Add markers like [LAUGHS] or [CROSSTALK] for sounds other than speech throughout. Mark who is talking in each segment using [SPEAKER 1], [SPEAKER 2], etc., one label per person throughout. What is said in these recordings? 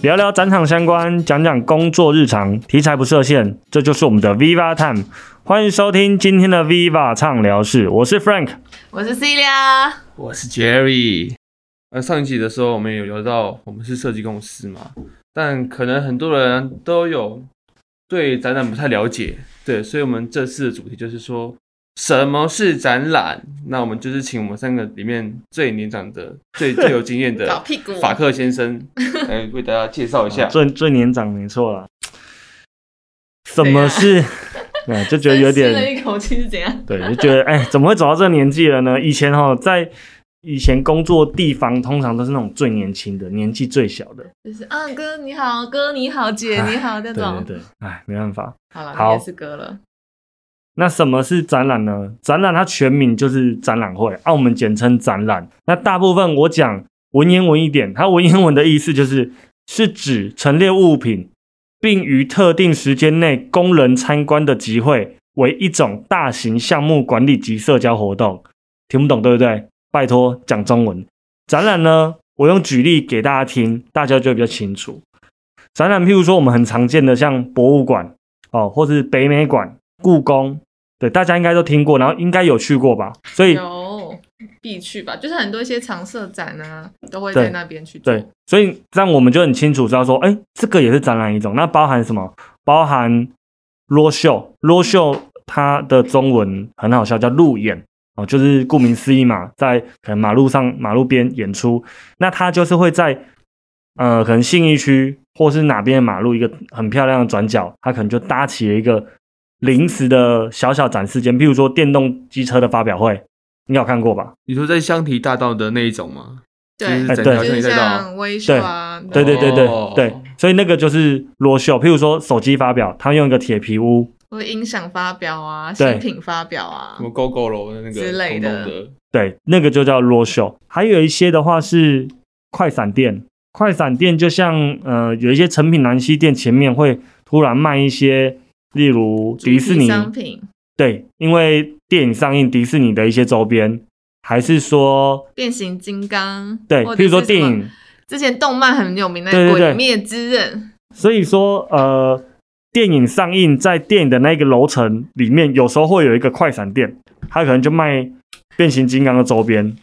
[SPEAKER 1] 聊聊展场相关，讲讲工作日常，题材不设限，这就是我们的 Viva Time。欢迎收听今天的 Viva 畅聊室，我是 Frank，
[SPEAKER 2] 我是 Celia，
[SPEAKER 3] 我是 Jerry。呃，上一集的时候我们有聊到我们是设计公司嘛，但可能很多人都有对展览不太了解，对，所以我们这次的主题就是说。什么是展览？那我们就是请我们三个里面最年长的、最最有经验的 [LAUGHS] 法克先生 [LAUGHS] 来为大家介绍一下。
[SPEAKER 1] 最最年长，没错啦。什么是？[LAUGHS] 对，就觉得有点。
[SPEAKER 2] 一口气是怎样？
[SPEAKER 1] 对，就觉得哎，怎么会走到这个年纪了呢？以前哈，在以前工作地方，通常都是那种最年轻的，年纪最小的。
[SPEAKER 2] 就是啊，哥你好，哥你好，姐你好，这种。
[SPEAKER 1] 对对对，哎，没办法。
[SPEAKER 2] 好了，好，也是哥了。
[SPEAKER 1] 那什么是展览呢？展览它全名就是展览会，啊，我们简称展览。那大部分我讲文言文一点，它文言文的意思就是是指陈列物品，并于特定时间内供人参观的集会，为一种大型项目管理及社交活动。听不懂对不对？拜托讲中文。展览呢，我用举例给大家听，大家就比较清楚。展览譬如说我们很常见的像博物馆哦，或是北美馆、故宫。对，大家应该都听过，然后应该有去过吧？所以
[SPEAKER 2] 有必去吧，就是很多一些常设展啊，都会在那边去。
[SPEAKER 1] 对，所以这样我们就很清楚知道说，哎，这个也是展览一种。那包含什么？包含 road show，road show 它的中文很好笑，叫路演哦，就是顾名思义嘛，在可能马路上、马路边演出。那它就是会在呃，可能信义区或是哪边的马路一个很漂亮的转角，它可能就搭起了一个。临时的小小展示间，譬如说电动机车的发表会，你有看过吧？
[SPEAKER 3] 你说在香堤大道的那一种吗？
[SPEAKER 2] 对，
[SPEAKER 3] 对，
[SPEAKER 2] 像微秀啊，
[SPEAKER 1] 对对对对对，所以那个就是裸秀。譬如说手机发表，他用一个铁皮屋，
[SPEAKER 2] 或音响发表啊，新品发表啊，
[SPEAKER 3] 什么 GoGo 楼的那个
[SPEAKER 2] 之类的，
[SPEAKER 1] 对，那个就叫裸秀。还有一些的话是快闪店，快闪店就像呃，有一些成品南西店前面会突然卖一些。例如迪士尼
[SPEAKER 2] 商品，
[SPEAKER 1] 对，因为电影上映，迪士尼的一些周边，还是说
[SPEAKER 2] 变形金刚，
[SPEAKER 1] 对，譬如说电影
[SPEAKER 2] 之前动漫很有名的《鬼灭之刃》，
[SPEAKER 1] 所以说呃，电影上映在电影的那个楼层里面，有时候会有一个快闪店，它可能就卖变形金刚的周边，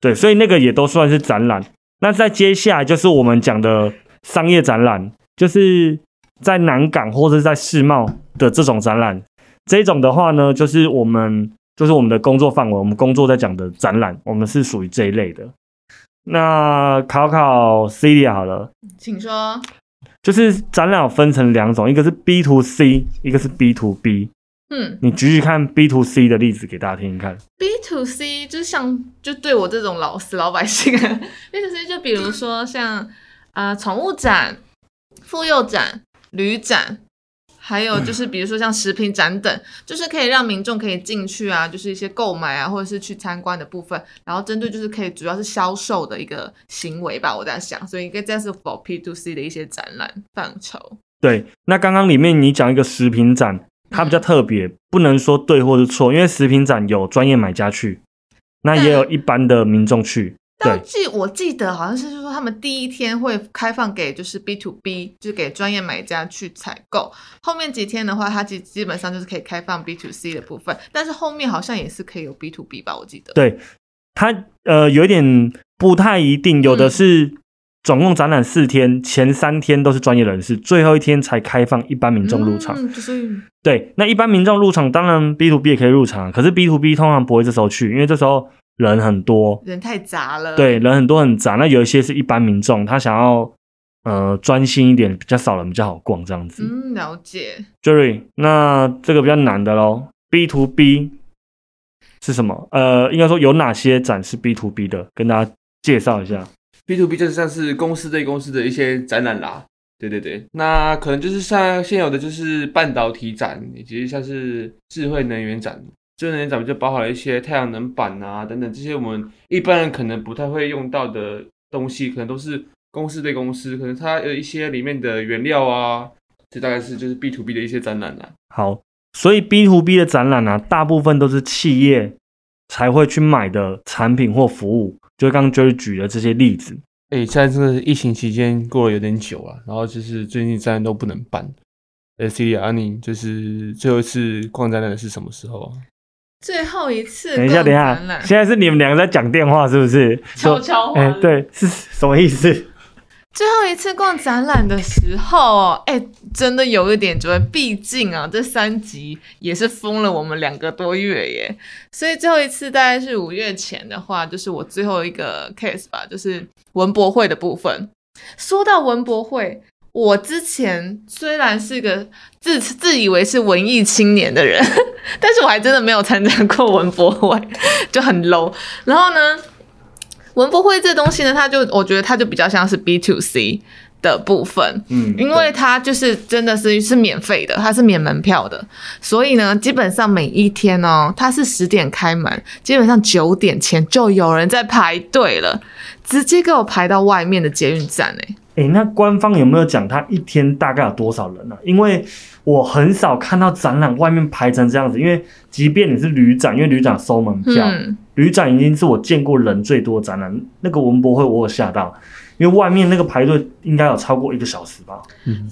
[SPEAKER 1] 对，所以那个也都算是展览。那在接下来就是我们讲的商业展览，就是。在南港或者在世贸的这种展览，这种的话呢，就是我们就是我们的工作范围，我们工作在讲的展览，我们是属于这一类的。那考考 C D 好了，
[SPEAKER 2] 请说。
[SPEAKER 1] 就是展览分成两种，一个是 B to C，一个是 B to B。
[SPEAKER 2] 嗯，
[SPEAKER 1] 你举举看 B to C 的例子给大家听听看。
[SPEAKER 2] B to C 就是像就对我这种老死老百姓啊，[LAUGHS] B to C 就比如说像啊宠物展、妇幼展。旅展，还有就是比如说像食品展等，就是可以让民众可以进去啊，就是一些购买啊，或者是去参观的部分。然后针对就是可以主要是销售的一个行为吧，我在想，所以应该这是否 P to C 的一些展览范畴。
[SPEAKER 1] 对，那刚刚里面你讲一个食品展，它比较特别，不能说对或是错，因为食品展有专业买家去，那也有一般的民众去。
[SPEAKER 2] 记我记得好像是说他们第一天会开放给就是 B to B，就是给专业买家去采购。后面几天的话，它基基本上就是可以开放 B to C 的部分，但是后面好像也是可以有 B to B 吧？我记得。
[SPEAKER 1] 对，它呃有点不太一定，有的是总共展览四天，前三天都是专业人士，最后一天才开放一般民众入场。
[SPEAKER 2] 就是
[SPEAKER 1] 对，那一般民众入场，当然 B to B 也可以入场，可是 B to B 通常不会这时候去，因为这时候。人很多，
[SPEAKER 2] 人太杂了。
[SPEAKER 1] 对，人很多很杂。那有一些是一般民众，他想要呃专心一点，比较少人比较好逛这样子。
[SPEAKER 2] 嗯，了解。
[SPEAKER 1] Jerry，那这个比较难的喽。B to B 是什么？呃，应该说有哪些展是 B to B 的，跟大家介绍一下。
[SPEAKER 3] B to B 就是像是公司对公司的一些展览啦。对对对，那可能就是像现有的就是半导体展，以及像是智慧能源展。智能展就包含了一些太阳能板啊等等这些我们一般人可能不太会用到的东西，可能都是公司对公司，可能它有一些里面的原料啊，这大概是就是 B to B 的一些展览啊。
[SPEAKER 1] 好，所以 B to B 的展览呢，大部分都是企业才会去买的产品或服务，就刚刚 Jerry 举的这些例子。
[SPEAKER 3] 哎、现在真的是疫情期间过了有点久了，然后就是最近展览都不能办。哎，Celia，啊你就是最后一次逛展览是什么时候啊？
[SPEAKER 2] 最后一次
[SPEAKER 1] 等一下，
[SPEAKER 2] 逛
[SPEAKER 1] 等一下现在是你们两个在讲电话是不是？
[SPEAKER 2] 悄
[SPEAKER 1] 说
[SPEAKER 2] 悄话
[SPEAKER 1] 哎、对，是什么意思？
[SPEAKER 2] 最后一次逛展览的时候，哎、真的有一点觉得，毕竟啊，这三集也是封了我们两个多月耶，所以最后一次大概是五月前的话，就是我最后一个 case 吧，就是文博会的部分。说到文博会，我之前虽然是个自自以为是文艺青年的人，[LAUGHS] 但是我还真的没有参加过文博会，就很 low。然后呢，文博会这东西呢，它就我觉得它就比较像是 B to C 的部分，
[SPEAKER 1] 嗯，
[SPEAKER 2] 因为它就是真的是是免费的，它是免门票的，所以呢，基本上每一天哦，它是十点开门，基本上九点前就有人在排队了，直接给我排到外面的捷运站哎、
[SPEAKER 1] 哎、那官方有没有讲他一天大概有多少人呢、啊？因为我很少看到展览外面排成这样子，因为即便你是旅展，因为旅展收门票，
[SPEAKER 2] 嗯，
[SPEAKER 1] 旅展已经是我见过人最多的展览。那个文博会我有吓到，因为外面那个排队应该有超过一个小时吧。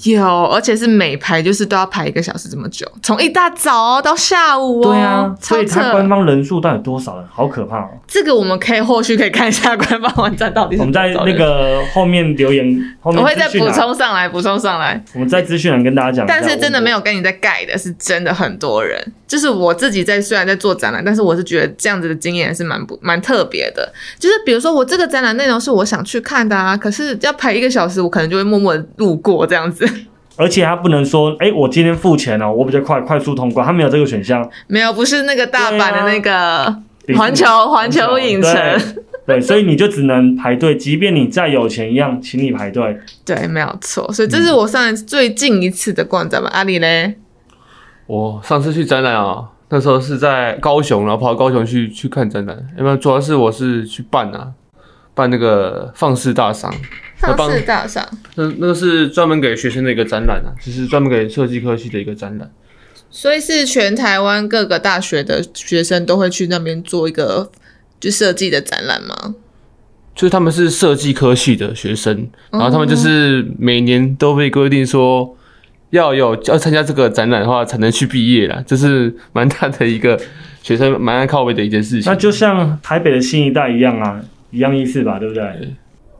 [SPEAKER 2] 有，而且是每排就是都要排一个小时这么久，从一大早哦到下午哦，
[SPEAKER 1] 对啊，所
[SPEAKER 2] 超
[SPEAKER 1] 以它官。方人数到底多少人？好可怕哦！
[SPEAKER 2] 这个我们可以后续可以看一下官方网站到底是
[SPEAKER 1] 我们在那个后面留言，后面
[SPEAKER 2] 我会再补充上来，补充上来。
[SPEAKER 1] 我们在资讯栏跟大家讲。
[SPEAKER 2] 但是真的没有跟你在盖的，是真的很多人。就是我自己在虽然在做展览，但是我是觉得这样子的经验是蛮不蛮特别的。就是比如说我这个展览内容是我想去看的啊，可是要排一个小时，我可能就会默默的路过这样子。
[SPEAKER 1] 而且他不能说，哎、我今天付钱哦，我比较快，快速通关，他没有这个选项。
[SPEAKER 2] 没有，不是那个大阪的那个环球环球影城，
[SPEAKER 1] 对，所以你就只能排队，即便你再有钱一样，请你排队。
[SPEAKER 2] 对，没有错。所以这是我上一次最近一次的逛展吧。阿里嘞，
[SPEAKER 3] 我上次去展览啊，那时候是在高雄，然后跑到高雄去去看展览。要不然主要是我是去办啊，办那个放肆大赏，
[SPEAKER 2] 放肆大赏。
[SPEAKER 3] 那那个是专门给学生的一个展览啊，就是专门给设计科系的一个展览。
[SPEAKER 2] 所以是全台湾各个大学的学生都会去那边做一个就设计的展览吗？
[SPEAKER 3] 就是他们是设计科系的学生，然后他们就是每年都被规定说要有要参加这个展览的话才能去毕业啦，这是蛮大的一个学生蛮爱靠背的一件事情
[SPEAKER 1] 那。就像台北的新一代一样啊，一样意思吧，对不对？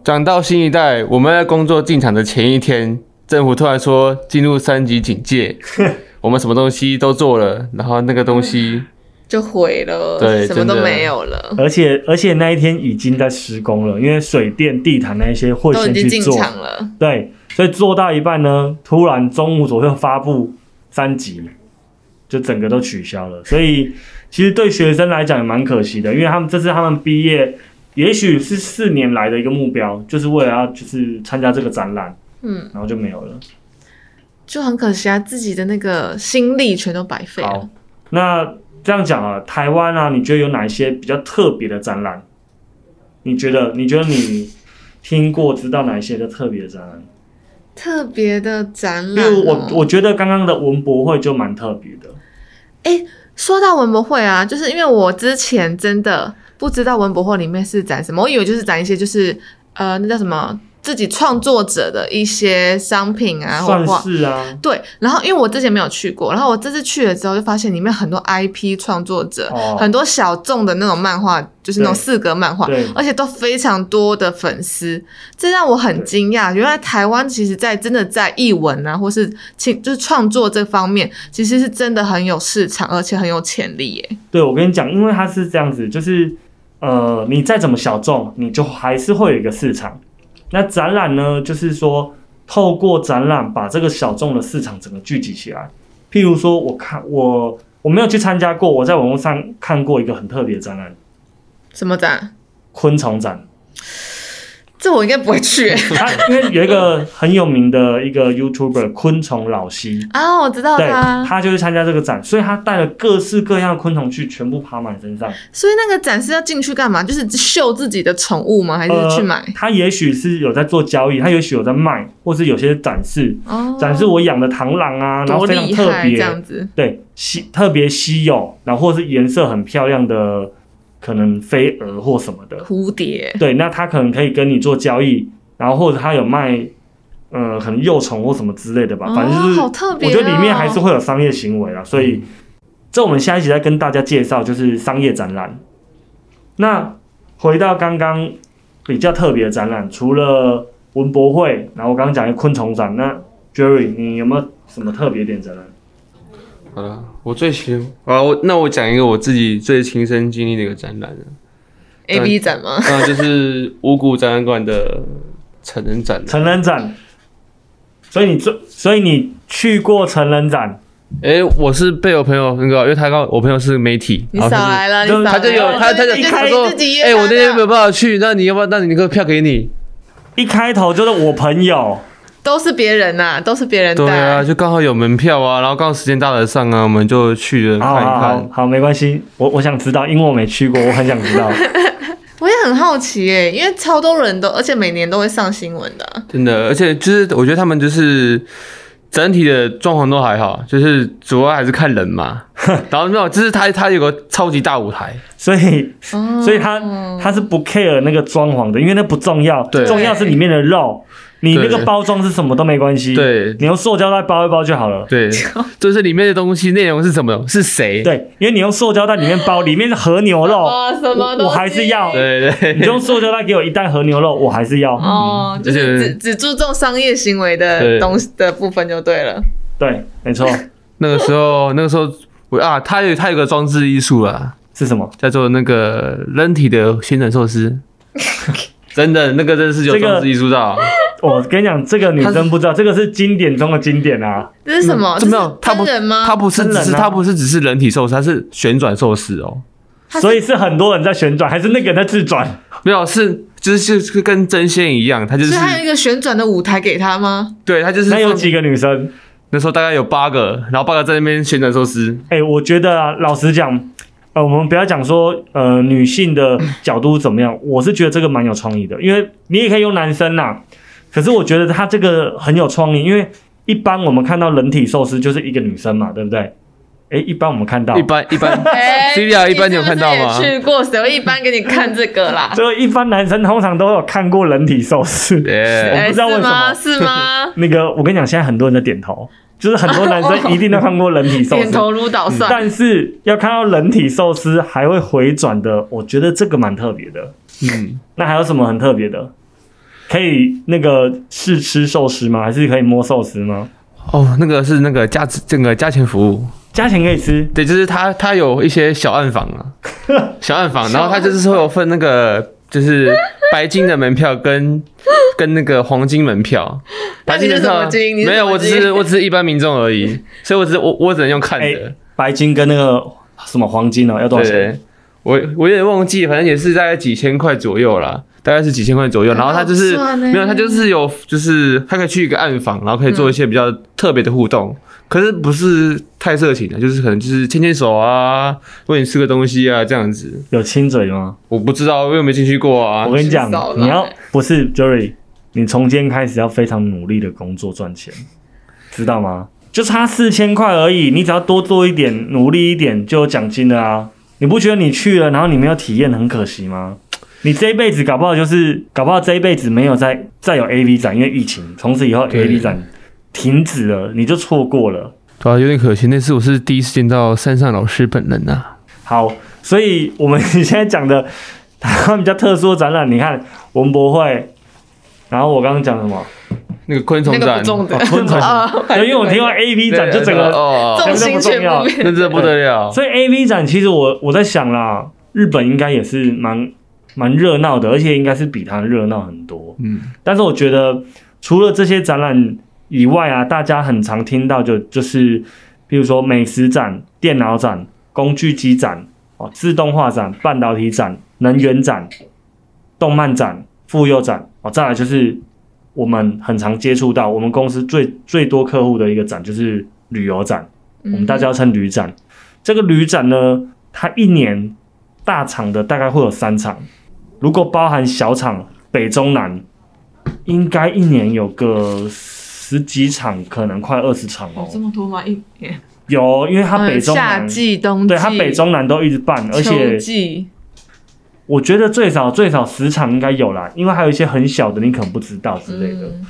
[SPEAKER 3] 讲到新一代，我们在工作进场的前一天，政府突然说进入三级警戒，[LAUGHS] 我们什么东西都做了，然后那个东西 [LAUGHS]
[SPEAKER 2] 就毁了，
[SPEAKER 3] 对
[SPEAKER 2] 什么都没有了，
[SPEAKER 1] 而且而且那一天已经在施工了，因为水电、地毯那一些会先去做，
[SPEAKER 2] 了。
[SPEAKER 1] 对，所以做到一半呢，突然中午左右发布三级，就整个都取消了。所以其实对学生来讲也蛮可惜的，因为他们这是他们毕业，也许是四年来的一个目标，就是为了要就是参加这个展览，
[SPEAKER 2] 嗯，
[SPEAKER 1] 然后就没有了。
[SPEAKER 2] 就很可惜啊，自己的那个心力全都白费
[SPEAKER 1] 好
[SPEAKER 2] 了。，
[SPEAKER 1] 那这样讲啊，台湾啊，你觉得有哪一些比较特别的展览？你觉得？你觉得你听过、知道哪一些的特别的展览？
[SPEAKER 2] 特别的展
[SPEAKER 1] 因
[SPEAKER 2] 览、
[SPEAKER 1] 为
[SPEAKER 2] 哦，
[SPEAKER 1] 我我觉得刚刚的文博会就蛮特别的。
[SPEAKER 2] 说到文博会啊，就是因为我之前真的不知道文博会里面是展什么，我以为就是展一些就是呃那叫什么自己创作者的一些商品啊，或
[SPEAKER 1] 算
[SPEAKER 2] 画。
[SPEAKER 1] 是啊，
[SPEAKER 2] 对，然后因为我之前没有去过，然后我这次去了之后，就发现里面很多 IP 创作者，
[SPEAKER 1] 哦
[SPEAKER 2] 很多小众的那种漫画，就是那种四格漫画，而且都非常多的粉丝，这让我很惊讶。原来台湾其实，在真的在译文啊，或是创就是创作这方面，其实是真的很有市场，而且很有潜力耶。
[SPEAKER 1] 对我跟你讲，因为它是这样子，就是呃，你再怎么小众，你就还是会有一个市场。那展览呢，就是说透过展览把这个小众的市场整个聚集起来。譬如说，我看我我没有去参加过，我在网络上看过一个很特别的展览
[SPEAKER 2] 什么展？——
[SPEAKER 1] 昆虫展。
[SPEAKER 2] 这我应该不会去 [LAUGHS]
[SPEAKER 1] 他因为有一个很有名的一个 YouTuber 昆虫老西，
[SPEAKER 2] 啊！我知道
[SPEAKER 1] 对，
[SPEAKER 2] 他，
[SPEAKER 1] 他就是参加这个展，所以他带了各式各样的昆虫去，全部爬满身上。
[SPEAKER 2] 所以那个展是要进去干嘛？就是秀自己的宠物吗？还是去买？
[SPEAKER 1] 他也许是有在做交易，他也许有在卖，或是有些展示，
[SPEAKER 2] 哦，
[SPEAKER 1] 展示我养的螳螂啊，然后
[SPEAKER 2] 多
[SPEAKER 1] 非常特
[SPEAKER 2] 别这，样子。
[SPEAKER 1] 对稀特别稀有，然后或是颜色很漂亮的可能飞蛾或什么的，
[SPEAKER 2] 蝴蝶，
[SPEAKER 1] 对，那他可能可以跟你做交易，然后或者他有卖，呃，可能幼虫或什么之类的吧，反正就是
[SPEAKER 2] 哦、好特别、哦。
[SPEAKER 1] 我觉得里面还是会有商业行为啊，所以这我们下一集再跟大家介绍，就是商业展览。那回到刚刚比较特别的展览，除了文博会，然后我刚刚讲的昆虫展，那 Jerry 你有没有什么特别点展览？
[SPEAKER 3] 好了，我最喜啊，我那我讲一个我自己最亲身经历的一个展览
[SPEAKER 2] A B 展吗？
[SPEAKER 3] 那就是五谷展览馆的成人展。
[SPEAKER 1] 成人展，所以你最，所以你去过成人展，
[SPEAKER 3] 哎、我是被我朋友那个，因为他刚我朋友是媒体，
[SPEAKER 2] 你少来了，你
[SPEAKER 1] 就
[SPEAKER 2] 少来了
[SPEAKER 3] 他就有他他就
[SPEAKER 2] 你
[SPEAKER 3] 他说
[SPEAKER 2] 自己，
[SPEAKER 3] 哎、
[SPEAKER 2] 约他的
[SPEAKER 3] 我那天没有办法去，那你要不要？那你那个票给你。
[SPEAKER 1] 一开头就是我朋友，
[SPEAKER 2] 都是别人呐、都是别人带。
[SPEAKER 3] 对啊，就刚好有门票啊，然后刚好时间搭得上啊，我们就去了看一
[SPEAKER 1] 好好好
[SPEAKER 3] 看。
[SPEAKER 1] 好，没关系，我我想知道，因为我没去过，我很想知道。[LAUGHS]
[SPEAKER 2] 我也很好奇耶，因为超多人都，而且每年都会上新闻的啊、
[SPEAKER 3] 真的，而且就是我觉得他们就是整体的状况都还好，就是主要还是看人嘛。[LAUGHS] 然后没有，就是他他有个超级大舞台，
[SPEAKER 1] 所以
[SPEAKER 2] 哦
[SPEAKER 1] 所以他他是不 care 那个装潢的，因为那不重要，
[SPEAKER 3] 对
[SPEAKER 1] 重要是里面的肉，你那个包装是什么都没关系，，
[SPEAKER 3] 对
[SPEAKER 1] 你用塑胶袋包一包就好了。
[SPEAKER 3] 对，[LAUGHS] 就是里面的东西内容是什么，是谁？
[SPEAKER 1] 对，因为你用塑胶袋里面包，里面是和牛肉，
[SPEAKER 2] 哇，[LAUGHS] 什么
[SPEAKER 1] 我还是要
[SPEAKER 3] 对对
[SPEAKER 1] 你用塑胶袋给我一袋和牛肉，我还是要。
[SPEAKER 2] 哦，就
[SPEAKER 3] 而且
[SPEAKER 2] 是只只注重商业行为的
[SPEAKER 3] 对
[SPEAKER 2] 东西的部分就对了。
[SPEAKER 1] 对，没错，[LAUGHS]
[SPEAKER 3] 那个时候那个时候我啊，他有他有个装置艺术啊，
[SPEAKER 1] 是什么？
[SPEAKER 3] 叫做那个人体的旋转寿司。真的，那个真的是有
[SPEAKER 1] 这个
[SPEAKER 3] 装置艺术到。
[SPEAKER 1] 我跟你讲，这个女生不知道，这个是经典中的经典啊！
[SPEAKER 2] 这是什么？
[SPEAKER 3] 这没有，
[SPEAKER 2] 这是
[SPEAKER 3] 它不
[SPEAKER 2] 真人吗？
[SPEAKER 3] 它不是只是
[SPEAKER 1] 真人啊
[SPEAKER 3] 它不是只是人体寿司，它是旋转寿司哦。
[SPEAKER 1] 所以是很多人在旋转，还是那个人在自转？
[SPEAKER 3] 没有，是就是是跟真仙一样，它就是
[SPEAKER 2] 还有一个旋转的舞台给他吗？
[SPEAKER 3] 对，它就是放
[SPEAKER 1] 那有几个女生？
[SPEAKER 3] 那时候大概有八个，然后八个在那边旋转寿司。
[SPEAKER 1] 哎、我觉得啊，老实讲，呃，我们不要讲说呃女性的角度怎么样，我是觉得这个蛮有创意的，因为你也可以用男生呐，可是我觉得他这个很有创意，因为一般我们看到人体寿司就是一个女生嘛，对不对？哎、一般我们看到
[SPEAKER 3] 一，般 [LAUGHS] 一般
[SPEAKER 2] 哎
[SPEAKER 3] Celia 一般你有看到吗
[SPEAKER 2] 去过，谁会一般给你看这个啦？[LAUGHS]
[SPEAKER 1] 就一般男生通常都有看过人体寿司。[LAUGHS]
[SPEAKER 3] 对，
[SPEAKER 2] 哎，
[SPEAKER 1] 不知道为什么
[SPEAKER 2] 是吗？是吗？
[SPEAKER 1] 那个我跟你讲，现在很多人在点头，就是很多男生一定都看过人体寿司。
[SPEAKER 2] 点头如捣蒜。
[SPEAKER 1] 但是要看到人体寿司还会回转的，我觉得这个蛮特别的。
[SPEAKER 3] 嗯，
[SPEAKER 1] 那还有什么很特别的？可以那个试吃寿司吗？还是可以摸寿司吗？
[SPEAKER 3] 哦，那个是那个加这个加钱服务，
[SPEAKER 1] 加钱可以吃，
[SPEAKER 3] 对，就是它它有一些小暗房啊，[LAUGHS] 小暗房，然后它就是会有分那个就是白金的门票跟跟那个黄金门票，白金的票
[SPEAKER 2] 什么金？
[SPEAKER 3] 没有，我只是 [LAUGHS] 我只是一般民众而已，所以我只是我我只能用看
[SPEAKER 1] 哎
[SPEAKER 3] 的。
[SPEAKER 1] 白金跟那个什么黄金哦，要多少
[SPEAKER 3] 对
[SPEAKER 1] 钱？
[SPEAKER 3] 对，我我有点忘记，反正也是大概几千块左右啦，大概是几千块左右。然后他就是没有，它就是有，就是它可以去一个暗房，然后可以做一些比较特别的互动。可是不是太色情的，就是可能就是牵牵手啊，喂你吃个东西啊这样子。
[SPEAKER 1] 有亲嘴吗？
[SPEAKER 3] 我不知道，我又没进去过啊
[SPEAKER 1] 我。跟你讲你要不是 Jerry，你从今天开始要非常努力的工作赚钱，知道吗？就差四千块而已，你只要多做一点，努力一点就有奖金了啊！你不觉得你去了，然后你没有体验很可惜吗？你这一辈子搞不好就是搞不好这一辈子没有再再有 AV 展，因为疫情，从此以后 AV 展停止了，你就错过了。
[SPEAKER 3] 对啊，有点可惜。那次我是第一次见到山上老师本人啊。
[SPEAKER 1] 好，所以我们现在讲的 [LAUGHS] 台湾比较特殊的展览，你看文博会，然后我刚刚讲什么？
[SPEAKER 3] 那个昆虫展
[SPEAKER 1] 昆虫
[SPEAKER 2] 啊 [LAUGHS]
[SPEAKER 1] 对，因为我听完 A V 展就整个，
[SPEAKER 3] 哦，
[SPEAKER 2] 重心全部变
[SPEAKER 3] 那真的不得了。
[SPEAKER 1] 所以 A V 展其实我我在想啦，日本应该也是蛮蛮热闹的，而且应该是比它热闹很多。
[SPEAKER 3] 嗯，
[SPEAKER 1] 但是我觉得除了这些展览以外啊，大家很常听到就就是，比如说美食展、电脑展、工具机展、哦自动化展、半导体展、能源展、动漫展、妇幼展哦，再来就是我们很常接触到，我们公司最最多客户的一个展就是旅游展，我们大家要称旅展。这个旅展呢，它一年大场的大概会有三场，如果包含小厂北中南，应该一年有个十几场，可能快二十场哦
[SPEAKER 2] 哦，。这么多吗？一年。
[SPEAKER 1] 有，因为它北中
[SPEAKER 2] 嗯夏
[SPEAKER 1] 南，
[SPEAKER 2] 季、冬季，
[SPEAKER 1] 对它北中南都一直办，而且
[SPEAKER 2] 季，
[SPEAKER 1] 我觉得最少最少十场应该有啦，因为还有一些很小的你可能不知道之类的。
[SPEAKER 2] 嗯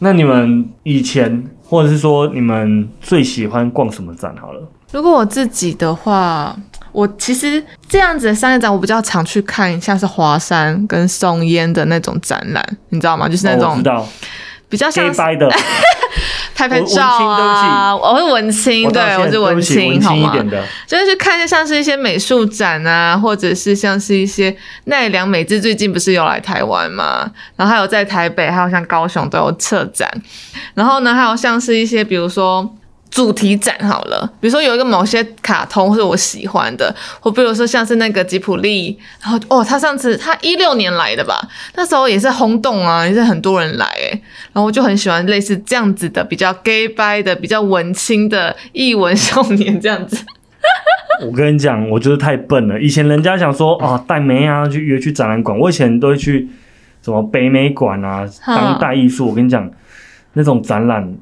[SPEAKER 1] 那你们以前或者是说你们最喜欢逛什么展？好了，
[SPEAKER 2] 如果我自己的话，我其实这样子的商业展，我比较常去看，像是华山跟松烟的那种展览，你知道吗？就是那种比较像 [LAUGHS] 拍拍照啊，我是文青，对
[SPEAKER 1] 我
[SPEAKER 2] 是文青，好吗？就是去看像是一些美术展啊，或者是像是一些奈良美智最近不是有来台湾嘛，然后还有在台北，还有像高雄都有策展，然后呢，还有像是一些比如说。主题展好了，比如说有一个某些卡通是我喜欢的，或比如说像是那个吉普力，然后哦，他上次他一六年来的吧，那时候也是轰动啊，也是很多人来诶，然后我就很喜欢类似这样子的比较 gay 掰的、比较文青的艺文少年这样子。[LAUGHS]
[SPEAKER 1] 我跟你讲，我就是太笨了。以前人家想说啊，带妹啊去约去展览馆，我以前都会去什么北美馆啊、
[SPEAKER 2] 哼
[SPEAKER 1] 当代艺术。我跟你讲，那种展览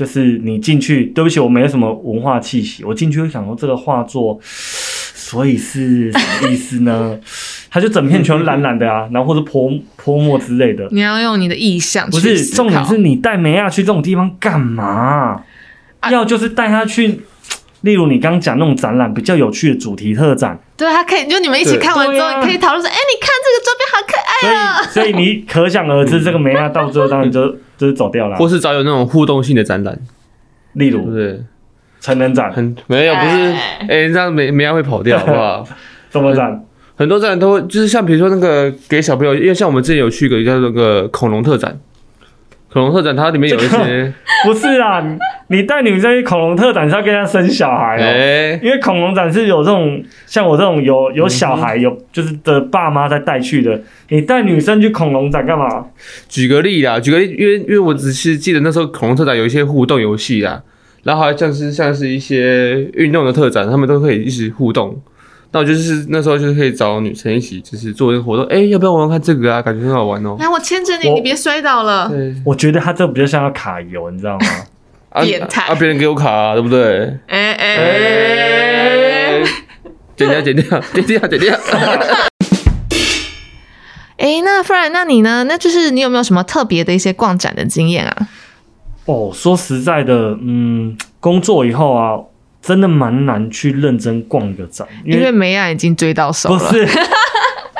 [SPEAKER 1] 就是你进去，对不起，我没有什么文化气息。我进去会想说这个画作，所以是什么意思呢？它就整片全都蓝蓝的啊，然后或者泼泼墨之类的。
[SPEAKER 2] 你要用你的意象
[SPEAKER 1] 不是，重点是你带梅亚去这种地方干嘛？
[SPEAKER 2] 啊
[SPEAKER 1] 要就是带他去，例如你刚刚讲那种展览比较有趣的主题特展，
[SPEAKER 2] 对，他可以，就你们一起看完之后，
[SPEAKER 1] 啊
[SPEAKER 2] 你可以讨论说，哎、你看这个周边好可爱啊！
[SPEAKER 1] 所以所以你可想而知，这个梅亚到最后当然就 [LAUGHS] 就是走掉了。
[SPEAKER 3] 或是找有那种互动性的展览，
[SPEAKER 1] 例如
[SPEAKER 3] 对不对？
[SPEAKER 1] 成人展、
[SPEAKER 3] 很没有，不是，
[SPEAKER 2] 哎
[SPEAKER 3] 哎，这样没没样会跑掉，好不好？[LAUGHS]
[SPEAKER 1] 什么展？
[SPEAKER 3] 很多展览都会，就是像比如说那个给小朋友，因为像我们之前有去一个叫做那个恐龙特展，恐龙特展它里面有一些，[LAUGHS]
[SPEAKER 1] 不是啦，你你带女生去恐龙特展是要跟她生小孩哦。
[SPEAKER 3] 哎，
[SPEAKER 1] 因为恐龙展是有这种像我这种有有小孩有就是的爸妈在带去的，你带女生去恐龙展干嘛？
[SPEAKER 3] 举个例啦，举个例，因为因为我只是记得那时候恐龙特展有一些互动游戏啊，然后还像是像是一些运动的特展，他们都可以一起互动。那我就是那时候就是可以找女生一起，就是做一个活动，哎、要不要玩玩看这个啊？感觉很好玩哦、
[SPEAKER 2] 来，我牵着你，你别摔倒了。
[SPEAKER 3] 对，
[SPEAKER 1] 我觉得他这比较像要卡油，你知道吗？
[SPEAKER 3] 啊
[SPEAKER 2] 变态
[SPEAKER 3] 啊！别人给我卡、啊，对不对？
[SPEAKER 2] 哎哎
[SPEAKER 3] 剪掉，剪掉，剪掉，剪掉。[LAUGHS]
[SPEAKER 2] 哎，[LAUGHS] 那不然，那你呢？那就是你有没有什么特别的一些逛展的经验啊？
[SPEAKER 1] 哦，说实在的，嗯，工作以后啊，真的蛮难去认真逛一个展，因为
[SPEAKER 2] 因为梅亚已经追到手了。
[SPEAKER 1] 不是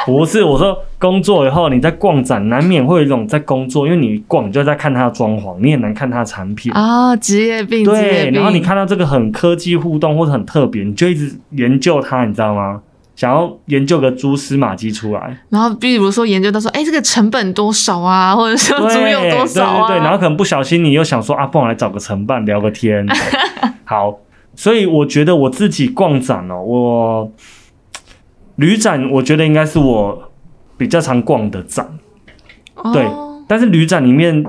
[SPEAKER 1] [LAUGHS] 不是，我说工作以后你在逛展，难免会有一种在工作，因为你逛你就在看它的装潢，你也难看它的产品。
[SPEAKER 2] 啊，职业病，
[SPEAKER 1] 对，
[SPEAKER 2] 病。
[SPEAKER 1] 然后你看到这个很科技互动或者很特别，你就一直研究它，你知道吗？想要研究个蛛丝马迹出来，
[SPEAKER 2] 然后比如说研究到说，哎，这个成本多少啊，或者说
[SPEAKER 1] 对
[SPEAKER 2] 租用多少啊？
[SPEAKER 1] 对对对，然后可能不小心你又想说啊，不然我来找个承办聊个天。[LAUGHS] 好，所以我觉得我自己逛展哦，我旅展我觉得应该是我比较常逛的展，对
[SPEAKER 2] 哦
[SPEAKER 1] 但是旅展里面，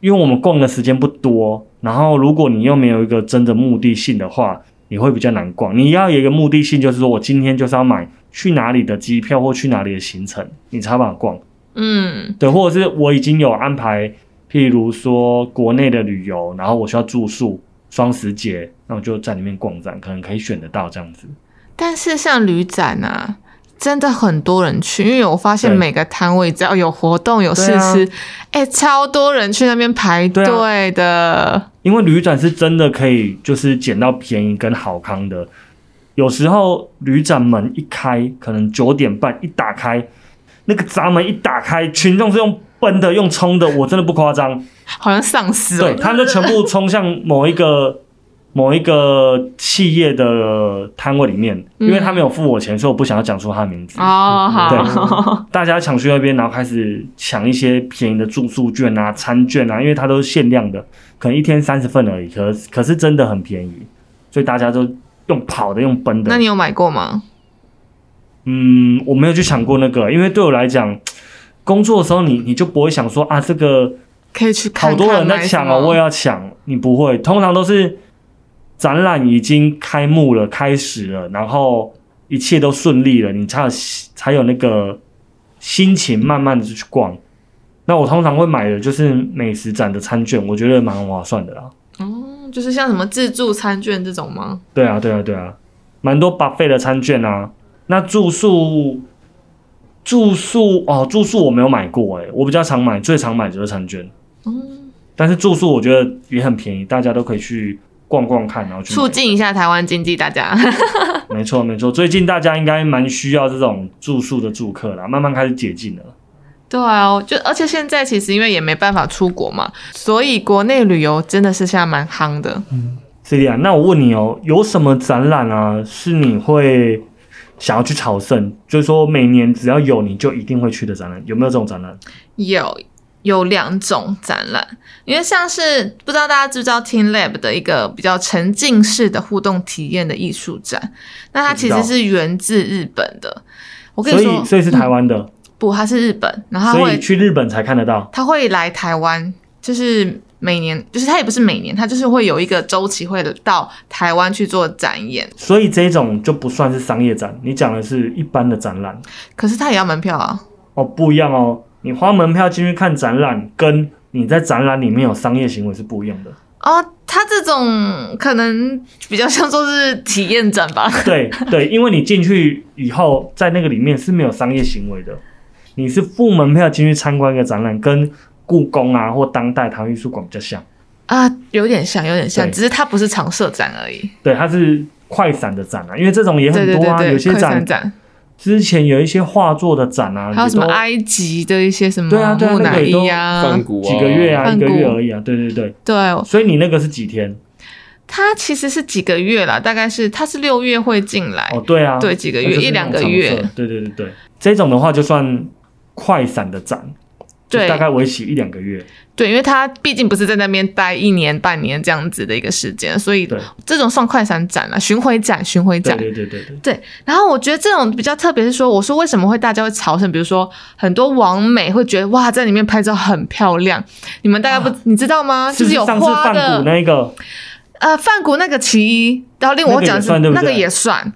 [SPEAKER 1] 因为我们逛的时间不多，然后如果你又没有一个真的目的性的话，你会比较难逛。你要有一个目的性，就是说我今天就是要买去哪里的机票或去哪里的行程，你才有办法逛。
[SPEAKER 2] 嗯，
[SPEAKER 1] 对，或者是我已经有安排，譬如说国内的旅游，然后我需要住宿，双十节，那我就在里面逛展，可能可以选得到这样子。
[SPEAKER 2] 但是像旅展啊，真的很多人去，因为我发现每个摊位只要有活动有试吃，哎、超多人去那边排
[SPEAKER 1] 对
[SPEAKER 2] 队的。
[SPEAKER 1] 因为旅展是真的可以就是捡到便宜跟好康的。有时候旅展门一开，可能九点半一打开，那个闸门一打开，群众是用奔的、用冲的，我真的不夸张。
[SPEAKER 2] 好像丧尸
[SPEAKER 1] 对，他们就全部冲向某一个某一个企业的摊位里面，因为他没有付我钱，所以我不想要讲出他的名字。
[SPEAKER 2] 哦，好，
[SPEAKER 1] 对大家抢去那边，然后开始抢一些便宜的住宿券啊、餐券啊，因为它都是限量的，可能一天三十份而已，可可是真的很便宜，所以大家都用跑的、用奔的。
[SPEAKER 2] 那你有买过吗？
[SPEAKER 1] 嗯，我没有去抢过那个，因为对我来讲，工作的时候你你就不会想说啊，这个
[SPEAKER 2] 可以去看看
[SPEAKER 1] 好多人在抢啊，我也
[SPEAKER 2] 要。
[SPEAKER 1] 要抢。你不会，通常都是展览已经开幕了、开始了，然后一切都顺利了，你才有才有那个心情慢慢的去逛。那我通常会买的就是美食展的餐券，我觉得蛮划算的啦。
[SPEAKER 2] 哦，就是像什么自助餐券这种吗？
[SPEAKER 1] 对啊，对啊，对啊，蛮多 buffet 的餐券啊。那住宿住宿哦，住宿我没有买过哎，我比较常买，最常买就是餐券。
[SPEAKER 2] 嗯，
[SPEAKER 1] 但是住宿我觉得也很便宜，大家都可以去逛逛看，然后去
[SPEAKER 2] 促进一下台湾经济，大家。[LAUGHS]
[SPEAKER 1] 没错没错，最近大家应该蛮需要这种住宿的住客啦，慢慢开始解禁了。
[SPEAKER 2] 对啊，就而且现在其实因为也没办法出国嘛，所以国内旅游真的是现在蛮夯的。
[SPEAKER 1] C D 啊，那我问你哦，有什么展览啊是你会想要去朝圣？就是说每年只要有你就一定会去的展览，有没有这种展览？
[SPEAKER 2] 有有两种展览，因为像是不知道大家知不知道 Team Lab 的一个比较沉浸式的互动体验的艺术展，那它其实是源自日本的。我跟你说，
[SPEAKER 1] 以所以是台湾的，
[SPEAKER 2] 不，它是日本，然后
[SPEAKER 1] 所以
[SPEAKER 2] 会
[SPEAKER 1] 去日本才看得到。
[SPEAKER 2] 它会来台湾，就是每年，就是它也不是每年，它就是会有一个周期会到台湾去做展演，
[SPEAKER 1] 所以这种就不算是商业展，你讲的是一般的展览
[SPEAKER 2] 可是它也要门票啊。
[SPEAKER 1] 哦，不一样哦。你花门票进去看展览，跟你在展览里面有商业行为是不一样的。
[SPEAKER 2] 哦，它这种可能比较像说是体验展吧。[LAUGHS]
[SPEAKER 1] 对对，因为你进去以后，在那个里面是没有商业行为的，你是付门票进去参观一个展览，跟故宫啊或当代台湾艺术馆比较像。
[SPEAKER 2] 啊，有点像，有点像，只是它不是常设展而已。
[SPEAKER 1] 对，它是快闪的展啊，因为这种也很多啊，
[SPEAKER 2] 对对，
[SPEAKER 1] 有些展，之前有一些画作的展啊，
[SPEAKER 2] 还有什么埃及的一些什么
[SPEAKER 1] 对啊对啊
[SPEAKER 2] 木乃
[SPEAKER 1] 那个也都
[SPEAKER 2] 伊啊
[SPEAKER 3] 梵，谷啊，
[SPEAKER 1] 几个月啊，一个月而已啊，对对对。
[SPEAKER 2] 对，
[SPEAKER 1] 所以你那个是几天？
[SPEAKER 2] 它其实是几个月啦，大概是它是六月会进来，
[SPEAKER 1] 哦，对啊，
[SPEAKER 2] 对几个月一两个月。
[SPEAKER 1] 对对对对，这种的话就算快闪的展，就
[SPEAKER 2] 对
[SPEAKER 1] 大概为期一两个月。
[SPEAKER 2] 对，因为他毕竟不是在那边待一年半年这样子的一个时间，所以这种算快闪展啊，巡回展，巡回展。
[SPEAKER 1] 对对对对。
[SPEAKER 2] 对，然后我觉得这种比较特别是说，我说为什么会大家会朝圣？比如说很多网美会觉得哇，在里面拍照很漂亮，你们大家不、你知道吗？就是有花的
[SPEAKER 1] 谷，那个？
[SPEAKER 2] 呃，范谷那个其一，然后另外我讲的是
[SPEAKER 1] 那个也算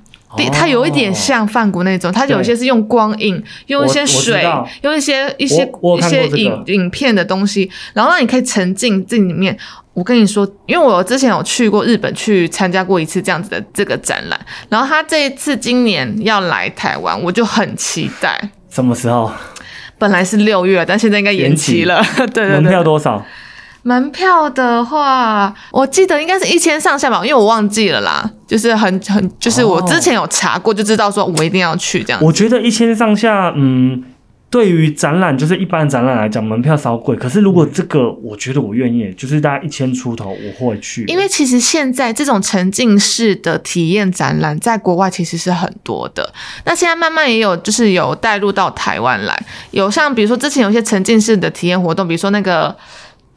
[SPEAKER 2] 它有一点像梵谷那种，它有一些是用光影，用一些水，用一些一些一些影影片的东西，然后让你可以沉浸这里面。我跟你说，因为我之前有去过日本，去参加过一次这样子的这个展览，然后他这一次今年要来台湾，我就很期待。
[SPEAKER 1] 什么时候？
[SPEAKER 2] 本来是六月，但现在应该延期了。对对 [LAUGHS] 对，
[SPEAKER 1] 门票多少？
[SPEAKER 2] 门票的话，我记得应该是一千上下吧，因为我忘记了啦。就是很很，就是我之前有查过，就知道说我一定要去这样。
[SPEAKER 1] 我觉得一千上下，嗯，对于展览就是一般展览来讲，门票稍贵。可是如果这个，我觉得我愿意，就是大概一千出头，我会去。
[SPEAKER 2] 因为其实现在这种沉浸式的体验展览，在国外其实是很多的。那现在慢慢也有，就是有带入到台湾来，有像比如说之前有一些沉浸式的体验活动，比如说那个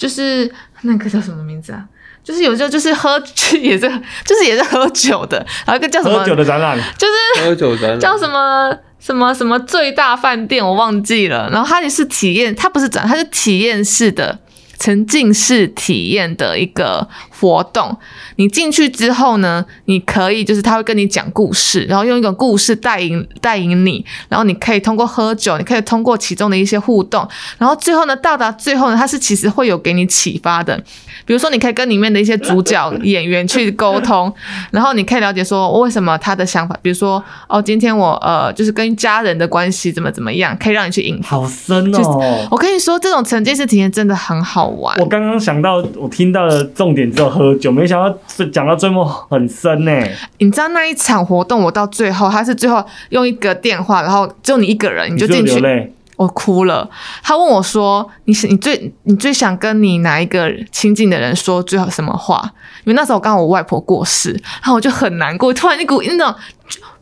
[SPEAKER 2] 就是那个叫什么名字啊？就是有时候就是喝，也是就是也是喝酒的，然后一个叫什么
[SPEAKER 1] 喝酒的展览，
[SPEAKER 2] 就是
[SPEAKER 3] 喝酒展览
[SPEAKER 2] 叫什么什么什么最大饭店，我忘记了。然后它也是体验，它不是展，它是体验式的沉浸式体验的一个活动。你进去之后呢，你可以就是他会跟你讲故事，然后用一个故事带引带引你，然后你可以通过喝酒，你可以通过其中的一些互动，然后最后呢，到达最后呢，他是其实会有给你启发的。比如说，你可以跟里面的一些主角演员去沟通，[LAUGHS] 然后你可以了解说为什么他的想法，比如说哦，今天我呃就是跟家人的关系怎么怎么样，可以让你去引。
[SPEAKER 1] 好深哦。
[SPEAKER 2] 我跟你说，这种沉浸式体验真的很好玩
[SPEAKER 1] 我。刚刚想到，我听到的重点只有喝酒，没想到这讲到最后很深呢。
[SPEAKER 2] 你知道那一场活动，我到最后他是最后用一个电话，然后只有你一个人，你就进去。我哭了。他问我说：“你是你最你最想跟你哪一个亲近的人说最后什么话？”因为那时候刚好我外婆过世，然后我就很难过，突然一股那种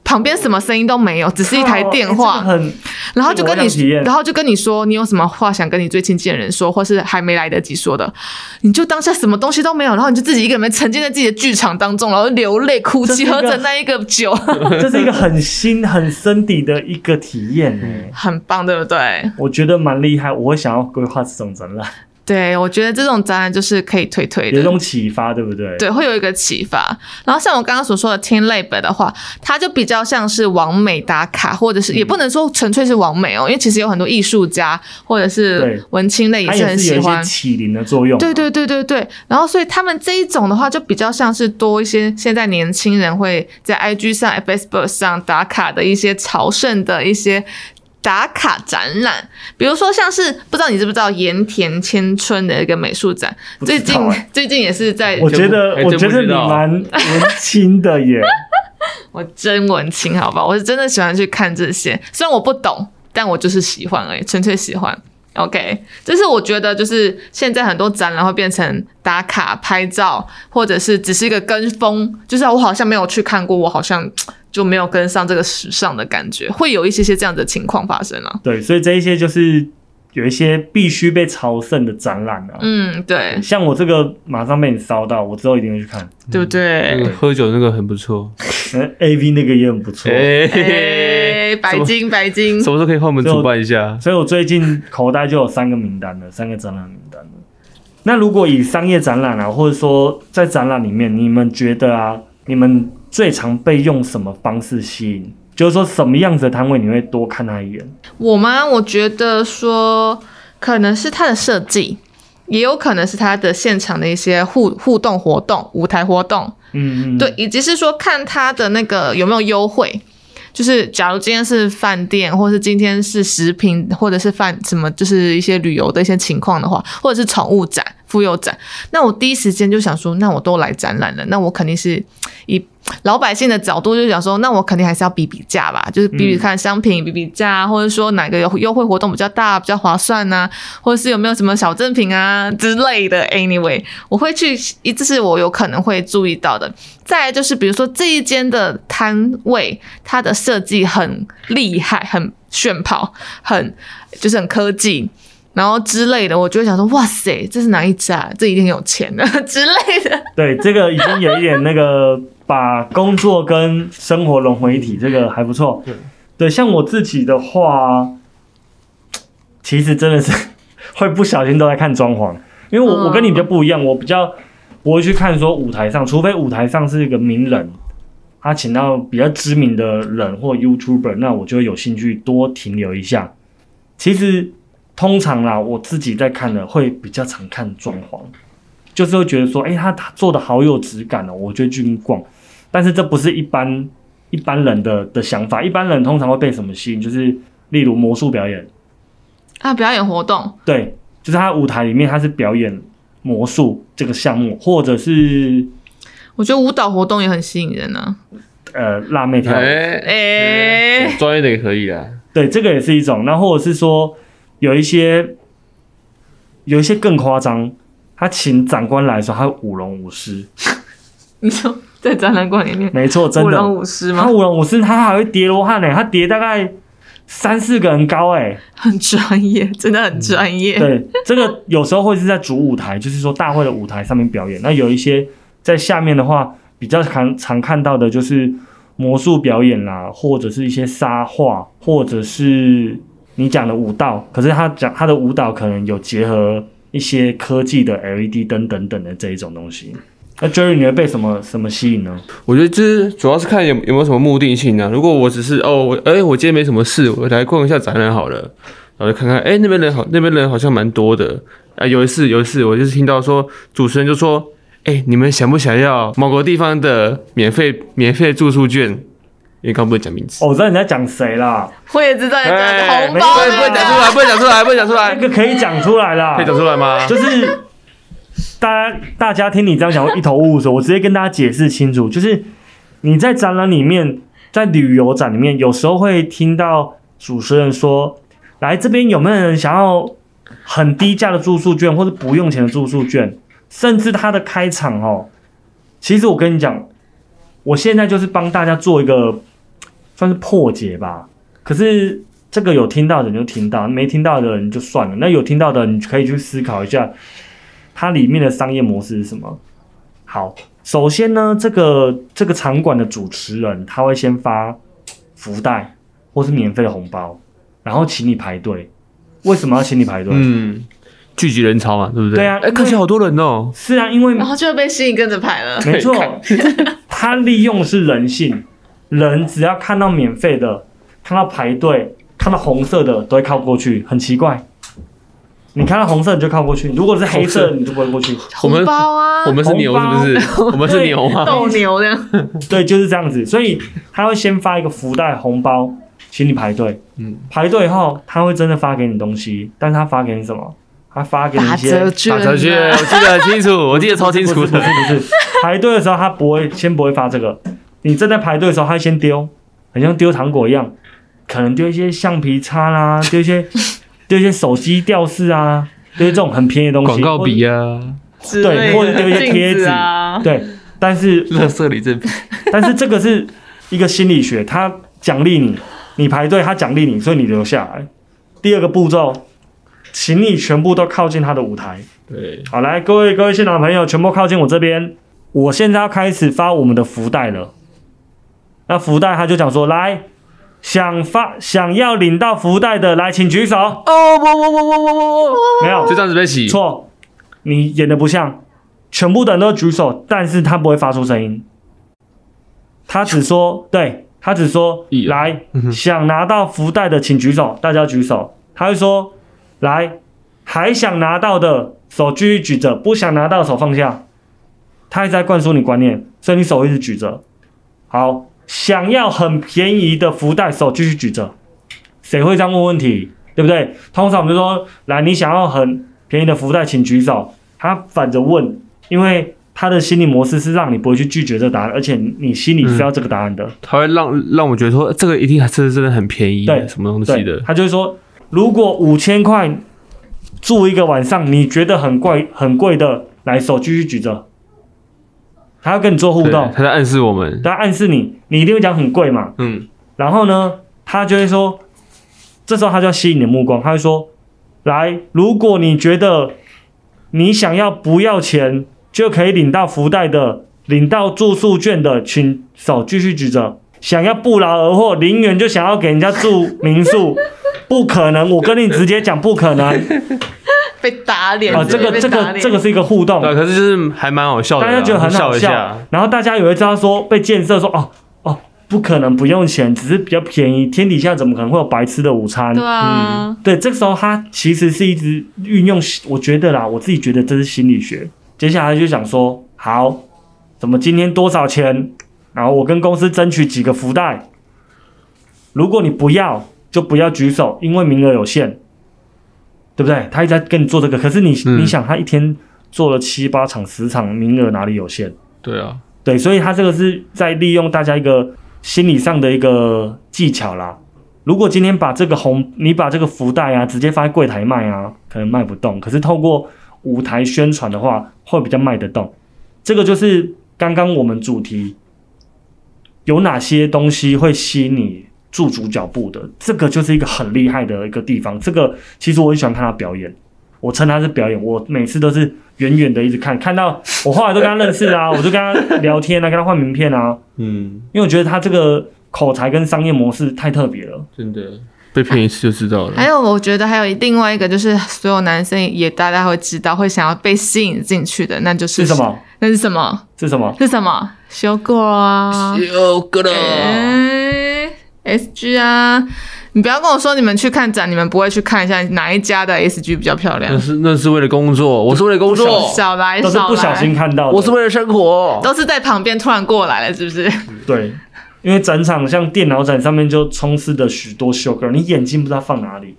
[SPEAKER 2] 旁边什么声音都没有，只是一台电话，然后就跟你，然后就跟你说，你有什么话想跟你最亲近的人说，或是还没来得及说的，你就当下什么东西都没有，然后你就自己一个人沉浸在自己的剧场当中，然后流泪哭泣，喝着那一个酒，[LAUGHS]
[SPEAKER 1] 这是一个很新、很深底的一个体验呢。[LAUGHS]
[SPEAKER 2] 很棒，对不对？
[SPEAKER 1] 我觉得蛮厉害，我会想要规划这种展览，
[SPEAKER 2] 对，我觉得这种展览就是可以推推的
[SPEAKER 1] 有一。种启发，对不对？
[SPEAKER 2] 对，会有一个启发。然后像我刚刚所说的 Team Lab 的话，它就比较像是网美打卡，或者是也不能说纯粹是网美哦，因为其实有很多艺术家或者是文青类也
[SPEAKER 1] 它
[SPEAKER 2] 是很喜欢。
[SPEAKER 1] 启灵的作用。
[SPEAKER 2] 对对对对对，然后所以他们这一种的话，就比较像是多一些现在年轻人会在 IG 上、Facebook 上打卡的一些朝圣的一些打卡展览，比如说像是不知道你知不知道盐田千春的一个美术展，最近最近也是在，
[SPEAKER 1] 我觉得
[SPEAKER 3] 哎
[SPEAKER 1] 我觉得你蛮 [LAUGHS] 文青的耶。[LAUGHS]
[SPEAKER 2] 我真文青，好吧，我是真的喜欢去看这些，虽然我不懂，但我就是喜欢而已，纯粹喜欢。OK，就是我觉得就是现在很多展览会变成打卡拍照，或者是只是一个跟风，就是我好像没有去看过，我好像就没有跟上这个时尚的感觉，会有一些些这样的情况发生啊。
[SPEAKER 1] 对，所以这一些就是有一些必须被朝圣的展览啊。
[SPEAKER 2] 嗯，对，
[SPEAKER 1] 像我这个马上被你烧到，我之后一定会去看。
[SPEAKER 2] 对不对？
[SPEAKER 3] 那个喝酒那个很不错。
[SPEAKER 1] 嗯，[LAUGHS] A V 那个也很不错。
[SPEAKER 3] 哎、
[SPEAKER 2] 哎，[LAUGHS] 白金，白金
[SPEAKER 3] 什，么时候可以换我们主办一下？
[SPEAKER 1] 所以我最近口袋就有三个名单了，三个展览名单了。那如果以商业展览啊，或者说在展览里面，你们觉得啊，你们最常被用什么方式吸引？就是说什么样子的摊位你会多看他一眼？
[SPEAKER 2] 我吗？我觉得说可能是它的设计，也有可能是它的现场的一些互互动活动、舞台活动，
[SPEAKER 1] 嗯嗯，
[SPEAKER 2] 对，以及是说看它的那个有没有优惠。就是假如今天是饭店，或是今天是食品，或者是饭什么，就是一些旅游的一些情况的话，或者是宠物展、妇幼展，那我第一时间就想说，那我都来展览了，那我肯定是以老百姓的角度就想说，那我肯定还是要比比价吧，就是比比看商品，比比价，或者说哪个有优惠活动比较大、比较划算呐、或者是有没有什么小赠品啊之类的。Anyway，我会去，这是我有可能会注意到的。再来就是，比如说这一间的摊位，它的设计很厉害，很炫跑，很就是很科技。然后之类的，我就会想说，哇塞，这是哪一家？这一定有钱的 [LAUGHS] 之类的。
[SPEAKER 1] 对，这个已经有一点那个把工作跟生活融为一体，这个还不错。
[SPEAKER 3] 对，
[SPEAKER 1] 像我自己的话，其实真的是 [LAUGHS] 会不小心都在看装潢，因为我、我跟你比较不一样，我比较不会去看说舞台上，除非舞台上是一个名人，他请到比较知名的人或 YouTuber，那我就会有兴趣多停留一下。其实通常啦，我自己在看的会比较常看装潢。就是会觉得说，哎、他他做的好有质感哦，我就去逛。但是这不是一般一般人的的想法，一般人通常会被什么吸引？就是例如魔术表演，
[SPEAKER 2] 啊，表演活动，
[SPEAKER 1] 对，就是他舞台里面他是表演魔术这个项目，或者是
[SPEAKER 2] 我觉得舞蹈活动也很吸引人啊。
[SPEAKER 1] 呃辣妹跳舞，
[SPEAKER 3] 哎、
[SPEAKER 2] 哎、
[SPEAKER 3] 专业的也可以啊。
[SPEAKER 1] 对，这个也是一种。那或者是说有一些有一些更夸张，他请长官来的时候，他会舞龙舞狮，
[SPEAKER 2] 你 [LAUGHS] 说在展览馆里面，
[SPEAKER 1] 没错，真的
[SPEAKER 2] 舞龙舞狮吗
[SPEAKER 1] 他？舞龙舞狮，他还会叠罗汉呢，他叠大概三四个人高哎。
[SPEAKER 2] 很专业，真的很专业。
[SPEAKER 1] 对，这个有时候会是在主舞台，就是说大会的舞台上面表演。那有一些在下面的话，比较常常看到的就是魔术表演啦，或者是一些沙画，或者是你讲的舞蹈。可是他讲他的舞蹈可能有结合一些科技的 LED 灯等等的这一种东西。那 Jerry，你会被什么什么吸引呢？
[SPEAKER 3] 我觉得就是主要是看有有没有什么目的性啊。如果我只是哦，我哎、我今天没什么事，我来逛一下展览好了，然后就看看，哎、那边人好，那边人好像蛮多的啊。有一次，有一次我就是听到说主持人就说，哎、你们想不想要某个地方的免费免费住宿券？因为刚刚不能讲名字，
[SPEAKER 1] 哦，我知道你在讲谁啦，
[SPEAKER 2] 我也知道你讲的
[SPEAKER 3] 哎
[SPEAKER 2] 红包
[SPEAKER 3] 不能不能讲出来，不能讲出来，不能讲出
[SPEAKER 1] 那
[SPEAKER 3] 来，
[SPEAKER 1] 个可以讲出来啦，
[SPEAKER 3] 可以讲出来吗？
[SPEAKER 1] 就是大家大家听你这样讲会一头雾水，我直接跟大家解释清楚，就是你在展览里面，在旅游展里面，有时候会听到主持人说，来这边有没有人想要很低价的住宿券，或者不用钱的住宿券，甚至他的开场哦，其实我跟你讲，我现在就是帮大家做一个算是破解吧，可是。这个有听到的人就听到，没听到的人就算了。那有听到的，你可以去思考一下，它里面的商业模式是什么。好，首先呢，这个这个场馆的主持人他会先发福袋或是免费的红包，然后请你排队。为什么要请你排队？
[SPEAKER 3] 嗯，聚集人潮嘛，对不对？
[SPEAKER 1] 对啊
[SPEAKER 3] 哎、看起来好多人哦。
[SPEAKER 1] 是啊，因为
[SPEAKER 2] 然后就会被吸引跟着排了。
[SPEAKER 1] 没错，他利用的是人性，人只要看到免费的，看到排队，看到红色的都会靠过去，很奇怪。你看到红色你就靠过去，如果是黑色
[SPEAKER 3] 色
[SPEAKER 1] 你就不会过去。
[SPEAKER 3] 我们
[SPEAKER 2] 红包啊，
[SPEAKER 3] 我们是牛是不是？[LAUGHS] 我们是牛吗？
[SPEAKER 2] 斗牛这样。[LAUGHS]
[SPEAKER 1] 对，就是这样子。所以他会先发一个福袋红包，请你排队。
[SPEAKER 3] 嗯，
[SPEAKER 1] 排队后，他会真的发给你东西，但是他发给你什么？他发给你一
[SPEAKER 2] 打
[SPEAKER 1] 些
[SPEAKER 2] 折券、
[SPEAKER 3] 打折券，
[SPEAKER 2] 啊
[SPEAKER 3] 我，记得很清楚，我记得超清楚
[SPEAKER 1] 不是不
[SPEAKER 3] 的。
[SPEAKER 1] 是不是，排队的时候他不会先不会发这个，你正在排队的时候，他先丢，很像丢糖果一样，可能丢一些橡皮擦啦，[LAUGHS] 丢一些丢一些手机吊饰啊，丢一些这种很便宜的东西，
[SPEAKER 3] 广告笔啊，
[SPEAKER 1] 对或者丢一些贴纸
[SPEAKER 2] 子啊，
[SPEAKER 1] 对，但是
[SPEAKER 3] 乐色里这，[LAUGHS]
[SPEAKER 1] 但是这个是一个心理学，他奖励你，你排队他奖励你，所以你留下来。第二个步骤，请你全部都靠近他的舞台。
[SPEAKER 3] 对，
[SPEAKER 1] 好，来，各位各位现场的朋友，全部靠近我这边。我现在要开始发我们的福袋了。那福袋他就讲说，来，想发想要领到福袋的，来，请举手。
[SPEAKER 3] 哦我我我我我我我，
[SPEAKER 1] 没有。
[SPEAKER 3] 就，这样子被洗，
[SPEAKER 1] 错，你演的不像，全部的人都举手，但是他不会发出声音，他只说，对他只说来想拿到福袋的请举手，大家举手，他会说，来还想拿到的手继续举着，不想拿到的手放下，他一直在灌输你观念，所以你手一直举着，好，想要很便宜的福袋，手继续举着，谁会这样问问题？对不对？通常我们就说，来，你想要很便宜的福袋，请举手。他反着问，因为他的心理模式是让你不会去拒绝这个答案，而且你心里是要这个答案的。
[SPEAKER 3] 他会让让我觉得说这个一定还真的真的很便宜，
[SPEAKER 1] 对
[SPEAKER 3] 什么东西的，，
[SPEAKER 1] 他就会说，如果五千块住一个晚上，你觉得很贵很贵的，来手继续举着。他要跟你做互动，
[SPEAKER 3] 他在暗示我们，
[SPEAKER 1] 他暗示你，你一定会讲很贵嘛。
[SPEAKER 3] 嗯，
[SPEAKER 1] 然后呢，他就会说，这时候他就要吸引你的目光，他会说，来，如果你觉得你想要不要钱就可以领到福袋的，领到住宿券的，请手继续举着。想要不劳而获，零元就想要给人家住民宿，[LAUGHS] 不可能！我跟你直接讲，不可能啊、
[SPEAKER 2] 被打脸
[SPEAKER 1] 这个这个这个是一个互动，
[SPEAKER 3] 对，可是就是还蛮好笑的啦，
[SPEAKER 1] 大家觉得很好笑
[SPEAKER 3] 笑，，
[SPEAKER 1] 然后大家也会知道说被建设说哦哦，不可能不用钱，只是比较便宜，天底下怎么可能会有白吃的午餐？
[SPEAKER 2] 对啊，
[SPEAKER 1] 对，这个时候他其实是一直运用，我觉得啦，我自己觉得这是心理学。接下来就想说，好，怎么今天多少钱？然后我跟公司争取几个福袋。如果你不要，就不要举手，因为名额有限，对不对？他一直在跟你做这个，可是你、
[SPEAKER 3] 嗯
[SPEAKER 1] 你想，他一天做了七八场、十场，名额哪里有限？
[SPEAKER 3] 对啊，
[SPEAKER 1] 对，所以他这个是在利用大家一个心理上的一个技巧啦。如果今天把这个红，你把这个福袋啊，直接放在柜台卖啊，可能卖不动。可是透过舞台宣传的话，会比较卖得动。这个就是刚刚我们主题有哪些东西会吸引你驻足脚步的，这个就是一个很厉害的一个地方。这个其实我很喜欢看他表演，我称他是表演，我每次都是远远的一直看，看到我后来都跟他认识啊，我就跟他聊天啊，跟他换名片啊，
[SPEAKER 3] 嗯，
[SPEAKER 1] 因为我觉得他这个口才跟商业模式太特别了。[LAUGHS]
[SPEAKER 3] 真的被骗一次就知道了，
[SPEAKER 2] 还有，我觉得还有另外一个，就是所有男生也大家会知道，会想要被吸引进去的，那就是
[SPEAKER 1] 是什？么？
[SPEAKER 2] 那是什么？
[SPEAKER 1] 是什么？
[SPEAKER 2] 是什么？修过啊，
[SPEAKER 3] 有个了，
[SPEAKER 2] 哎，SG 啊！你不要跟我说你们去看展，你们不会去看一下哪一家的 SG 比较漂亮
[SPEAKER 3] 那？是那是为了工作，我是为了工作，
[SPEAKER 2] 小来
[SPEAKER 1] 都是
[SPEAKER 2] 少
[SPEAKER 1] 不小心，看到的。
[SPEAKER 3] 我是为了生活，
[SPEAKER 2] 都是在旁边突然过来了，是不是？[LAUGHS]
[SPEAKER 1] 对，因为展场像电脑展上面就充斥着许多 show girl，你眼睛不知道放哪里。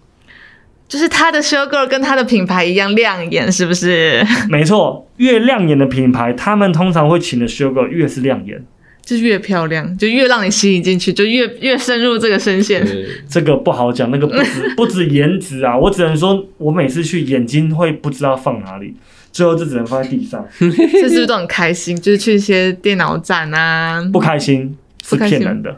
[SPEAKER 2] 就是他的 show girl 跟他的品牌一样亮眼，是不是？[LAUGHS]
[SPEAKER 1] 没错，越亮眼的品牌，他们通常会请的 show girl 越是亮眼。
[SPEAKER 2] 就越漂亮，就越让你吸引进去，就越越深入这个声线。
[SPEAKER 1] 这个不好讲，那个不止 [LAUGHS] 不止颜值啊，我只能说，我每次去眼睛会不知道放哪里，最后就只能放在地上，
[SPEAKER 2] 这是不是都很开心？就是去一些电脑展啊，
[SPEAKER 1] 不开心是
[SPEAKER 2] 不开心
[SPEAKER 1] 骗人的。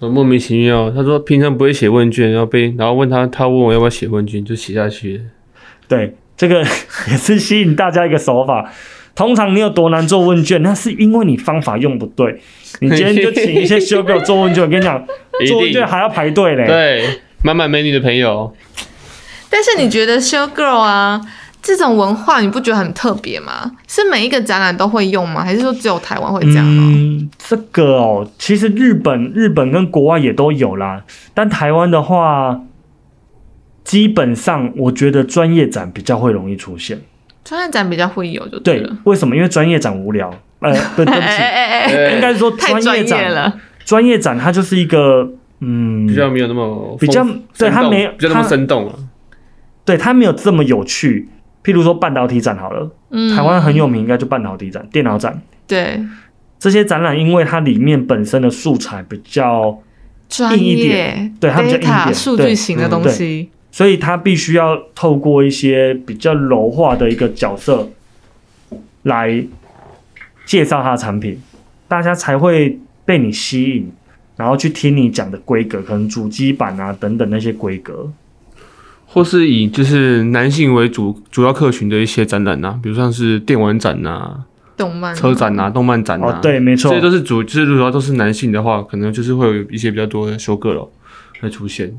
[SPEAKER 3] 我莫名其妙，他说平常不会写问卷，然后被然后问他，他问我要不要写问卷，就写下去。
[SPEAKER 1] 对，这个 [LAUGHS] 也是吸引大家一个手法。通常你有多难做问卷，那是因为你方法用不对。[LAUGHS] 你今天就请一些 show girl 做问卷，我跟你讲，[LAUGHS] 做问卷还要排队嘞。
[SPEAKER 3] 对，满满美女的朋友，
[SPEAKER 2] 但是你觉得 show girl 啊这种文化，你不觉得很特别吗？是每一个展览都会用吗？还是说只有台湾会这样呢？
[SPEAKER 1] 嗯，这个哦，其实日本、日本跟国外也都有啦，但台湾的话，基本上我觉得专业展比较会容易出现。
[SPEAKER 2] 专业展比较会有，就
[SPEAKER 1] 对
[SPEAKER 2] 了。，
[SPEAKER 1] 为什么？因为专业展无聊。呃，对，[LAUGHS] 对不
[SPEAKER 2] 哎
[SPEAKER 1] 起，应该是说
[SPEAKER 2] 太专业了。
[SPEAKER 1] 专业展它就是一个嗯，
[SPEAKER 3] 比较没有那么
[SPEAKER 1] 比较对它没有
[SPEAKER 3] 比较那么生动了。
[SPEAKER 1] 对它没有这么有趣。譬如说半导体展好了，
[SPEAKER 2] 嗯
[SPEAKER 1] 台湾很有名，应该就半导体展、电脑展
[SPEAKER 2] 对
[SPEAKER 1] 这些展览，因为它里面本身的素材比较，
[SPEAKER 2] 专
[SPEAKER 1] 硬一
[SPEAKER 2] 业
[SPEAKER 1] 点对它比较硬一点
[SPEAKER 2] 数据型的
[SPEAKER 3] 嗯
[SPEAKER 2] 东西，
[SPEAKER 1] 所以他必须要透过一些比较柔化的一个角色来介绍他的产品，大家才会被你吸引，然后去听你讲的规格，可能主机板啊等等那些规格。
[SPEAKER 3] 或是以就是男性为主主要客群的一些展览啊，比如像是电玩展啊、
[SPEAKER 2] 动漫
[SPEAKER 3] 车展啊、动漫展啊，
[SPEAKER 1] 哦，对，没错
[SPEAKER 3] 这些，都是主，就是如果都是男性的话，可能就是会有一些比较多的修个楼会出现。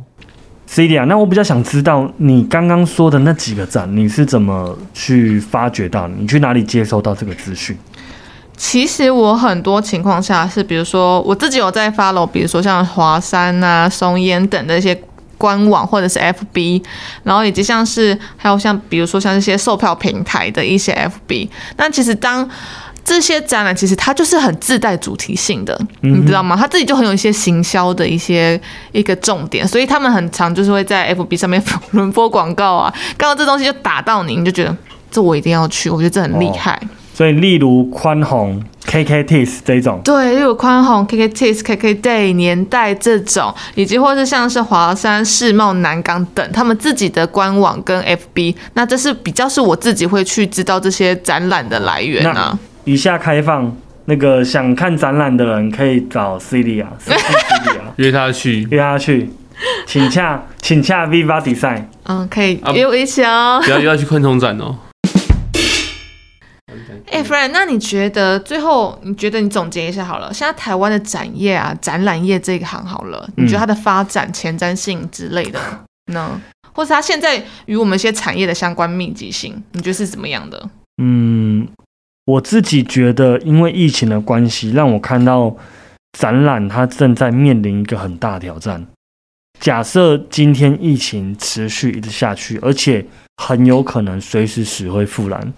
[SPEAKER 1] C D 啊，那我比较想知道你刚刚说的那几个站，你是怎么去发掘到？你去哪里接收到这个资讯？
[SPEAKER 2] 其实我很多情况下是，比如说我自己有在 follow，比如说像华山啊、松烟等的一些官网或者是 FB，然后以及像是还有像比如说像这些售票平台的一些 FB。那其实当这些展览其实它就是很自带主题性的，
[SPEAKER 1] 嗯
[SPEAKER 2] 你知道吗？它自己就很有一些行销的一些一个重点，所以他们很常就是会在 FB 上面 [LAUGHS] 轮播广告啊，刚刚这东西就打到你，你就觉得这我一定要去，我觉得这很厉害。
[SPEAKER 1] 所以，例如宽宏、KK Tis 这种，
[SPEAKER 2] 对，例如宽宏、KK Tis、KK Day、年代这种，以及或是像是华山、世贸、南港等，他们自己的官网跟 FB，那这是比较是我自己会去知道这些展览的来源啊。
[SPEAKER 1] 以下开放，那个想看展览的人可以找 Celia，[LAUGHS]
[SPEAKER 3] 约他去，
[SPEAKER 1] 约他去，请洽请洽 Viva Design。
[SPEAKER 2] 嗯，可以
[SPEAKER 3] 啊
[SPEAKER 2] 约我一起哦。
[SPEAKER 3] 不要约他去昆虫展哦。[LAUGHS]
[SPEAKER 2] 哎、f r i e n d 那你觉得最后，你觉得你总结一下好了，现在台湾的展业啊，展览业这一行好了，你觉得它的发展前瞻性之类的呢？或是它现在与我们一些产业的相关密集性，你觉得是怎么样的？
[SPEAKER 1] 嗯，我自己觉得，因为疫情的关系，让我看到展览它正在面临一个很大的挑战。假设今天疫情持续一直下去，而且很有可能随时死灰复燃，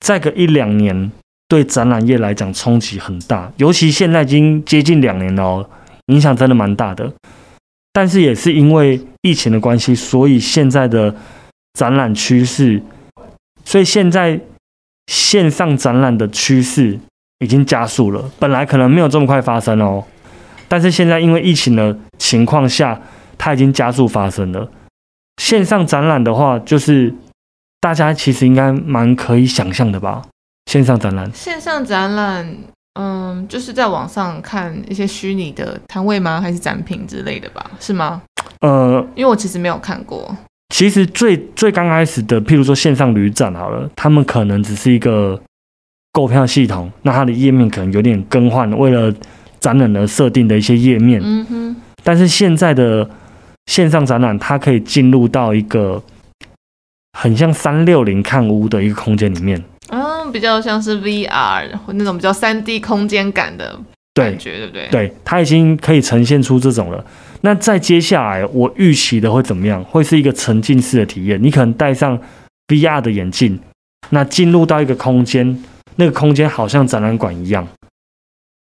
[SPEAKER 1] 再个一两年，对展览业来讲冲击很大。尤其现在已经接近两年了哦，影响真的蛮大的。但是也是因为疫情的关系，所以现在的展览趋势，所以现在线上展览的趋势已经加速了。本来可能没有这么快发生哦，但是现在因为疫情的情况下，它已经加速发生了。线上展览的话，就是大家其实应该蛮可以想象的吧？线上展览，
[SPEAKER 2] 线上展览，嗯，就是在网上看一些虚拟的摊位吗？还是展品之类的吧？是吗？
[SPEAKER 1] 呃，
[SPEAKER 2] 因为我其实没有看过。
[SPEAKER 1] 其实最最刚开始的，譬如说线上旅展好了，他们可能只是一个购票系统，那它的页面可能有点更换，为了展览而设定的一些页面。
[SPEAKER 2] 嗯哼，
[SPEAKER 1] 但是现在的线上展览，它可以进入到一个很像三六零看屋的一个空间里面。
[SPEAKER 2] 嗯，比较像是 VR 那种比较三 D 空间感的感觉，对不对？
[SPEAKER 1] 对，它已经可以呈现出这种了。那在接下来，我预期的会怎么样？会是一个沉浸式的体验。你可能戴上 VR 的眼镜，那进入到一个空间，那个空间好像展览馆一样。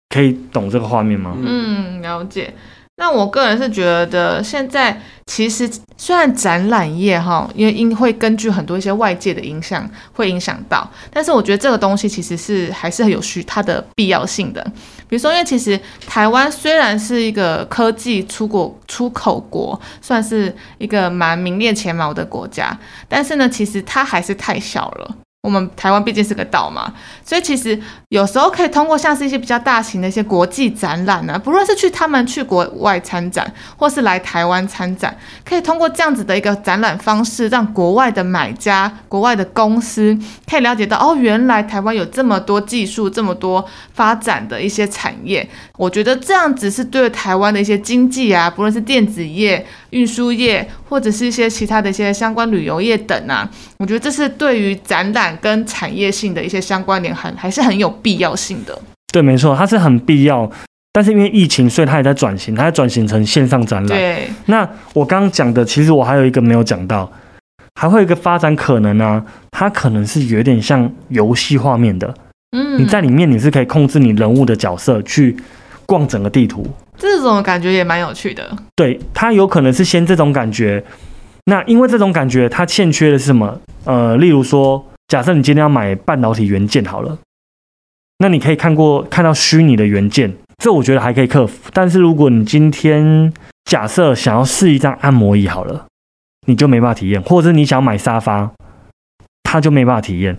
[SPEAKER 1] 可以懂这个画面吗？
[SPEAKER 2] 嗯，了解。那我个人是觉得，现在其实虽然展览业哈，因为因会根据很多一些外界的影响会影响到，但是我觉得这个东西其实是还是很有需它的必要性的。比如说，因为其实台湾虽然是一个科技出国出口国，算是一个蛮名列前茅的国家，但是呢，其实它还是太小了。我们台湾毕竟是个岛嘛，所以其实有时候可以通过像是一些比较大型的一些国际展览啊，不论是去他们去国外参展，或是来台湾参展，可以通过这样子的一个展览方式，让国外的买家、国外的公司可以了解到，哦，原来台湾有这么多技术、这么多发展的一些产业。我觉得这样子是对台湾的一些经济啊，不论是电子业、运输业，或者是一些其他的一些相关旅游业等啊，我觉得这是对于展览跟产业性的一些相关联，很还是很有必要性的。
[SPEAKER 1] 对，没错，它是很必要。但是因为疫情，所以它也在转型，它在转型成线上展览。
[SPEAKER 2] 对，
[SPEAKER 1] 那我刚刚讲的，其实我还有一个没有讲到，还会有一个发展可能啊，它可能是有点像游戏画面的。
[SPEAKER 2] 嗯，
[SPEAKER 1] 你在里面你是可以控制你人物的角色去逛整个地图，
[SPEAKER 2] 这种感觉也蛮有趣的。
[SPEAKER 1] 对，它有可能是先这种感觉。那因为这种感觉，它欠缺的是什么？呃，例如说，假设你今天要买半导体元件好了，那你可以看过看到虚拟的元件，这我觉得还可以克服。但是如果你今天假设想要试一张按摩椅好了，你就没办法体验，或者是你想买沙发，它就没办法体验。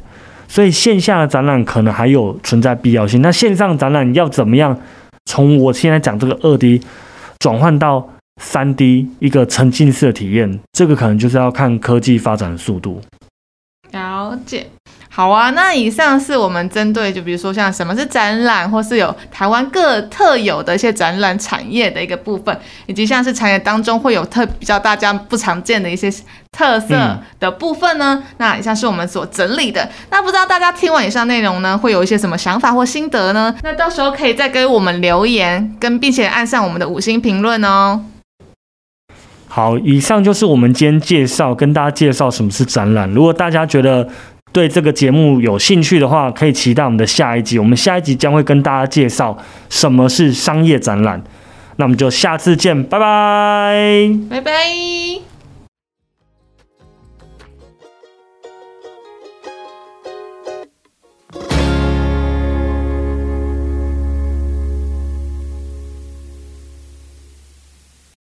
[SPEAKER 1] 所以线下的展览可能还有存在必要性。那线上展览要怎么样？从我现在讲这个二 D 转换到三 D 一个沉浸式的体验，这个可能就是要看科技发展的速度。
[SPEAKER 2] 了解，好啊。那以上是我们针对，就比如说像什么是展览，或是有台湾各特有的一些展览产业的一个部分，以及像是产业当中会有特比较大家不常见的一些特色的部分呢。那以上是我们所整理的。那不知道大家听完以上内容呢，会有一些什么想法或心得呢？那到时候可以再给我们留言，跟并且按上我们的五星评论哦。
[SPEAKER 1] 好，以上就是我们今天介绍，跟大家介绍什么是展览。如果大家觉得对这个节目有兴趣的话，可以期待我们的下一集。我们下一集将会跟大家介绍什么是商业展览。那我们就下次见，拜拜，
[SPEAKER 2] 拜拜。